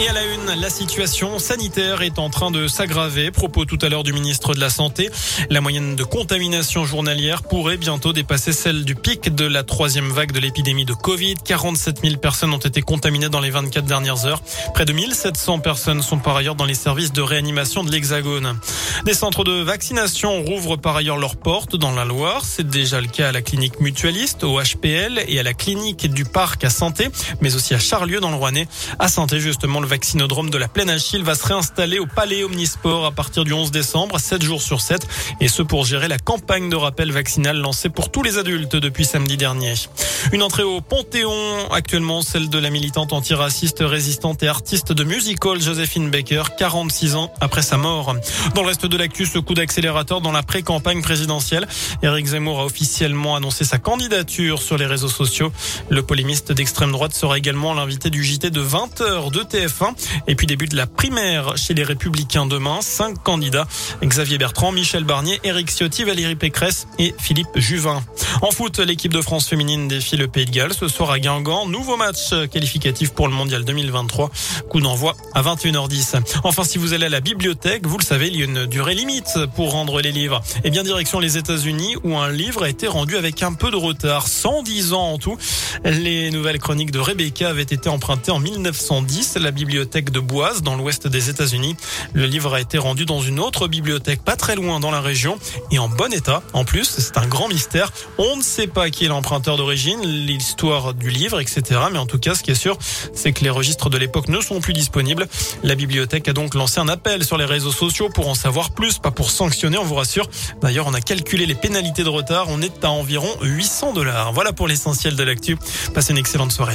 Et à la une, la situation sanitaire est en train de s'aggraver. Propos tout à l'heure du ministre de la Santé. La moyenne de contamination journalière pourrait bientôt dépasser celle du pic de la troisième vague de l'épidémie de Covid. 47 000 personnes ont été contaminées dans les 24 dernières heures. Près de 1700 personnes sont par ailleurs dans les services de réanimation de l'Hexagone. Des centres de vaccination rouvrent par ailleurs leurs portes dans la Loire. C'est déjà le cas à la clinique mutualiste, au HPL et à la clinique du parc à Santé, mais aussi à Charlieu dans le Rouennais. À Santé, justement, le vaccinodrome de la Plaine Achille va se réinstaller au Palais Omnisport à partir du 11 décembre, 7 jours sur 7, et ce pour gérer la campagne de rappel vaccinal lancée pour tous les adultes depuis samedi dernier. Une entrée au Panthéon, actuellement celle de la militante antiraciste, résistante et artiste de musical Joséphine Baker, 46 ans après sa mort. Dans le reste de l'actu, ce coup d'accélérateur dans la pré-campagne présidentielle, Éric Zemmour a officiellement annoncé sa candidature sur les réseaux sociaux. Le polémiste d'extrême droite sera également l'invité du JT de 20h de TF et puis début de la primaire chez les Républicains demain. Cinq candidats. Xavier Bertrand, Michel Barnier, Éric Ciotti, Valérie Pécresse et Philippe Juvin. En foot, l'équipe de France féminine défie le Pays de Galles ce soir à Guingamp. Nouveau match qualificatif pour le Mondial 2023. Coup d'envoi à 21h10. Enfin, si vous allez à la bibliothèque, vous le savez, il y a une durée limite pour rendre les livres. Et bien direction les États-Unis où un livre a été rendu avec un peu de retard. 110 ans en tout. Les nouvelles chroniques de Rebecca avaient été empruntées en 1910 la bibliothèque de Boise dans l'ouest des États-Unis. Le livre a été rendu dans une autre bibliothèque pas très loin dans la région et en bon état. En plus, c'est un grand mystère. On ne sait pas qui est l'emprunteur d'origine, l'histoire du livre, etc. Mais en tout cas, ce qui est sûr, c'est que les registres de l'époque ne sont plus disponibles. La bibliothèque a donc lancé un appel sur les réseaux sociaux pour en savoir plus, pas pour sanctionner, on vous rassure. D'ailleurs, on a calculé les pénalités de retard. On est à environ 800 dollars. Voilà pour l'essentiel de l'actu. Passez une excellente soirée.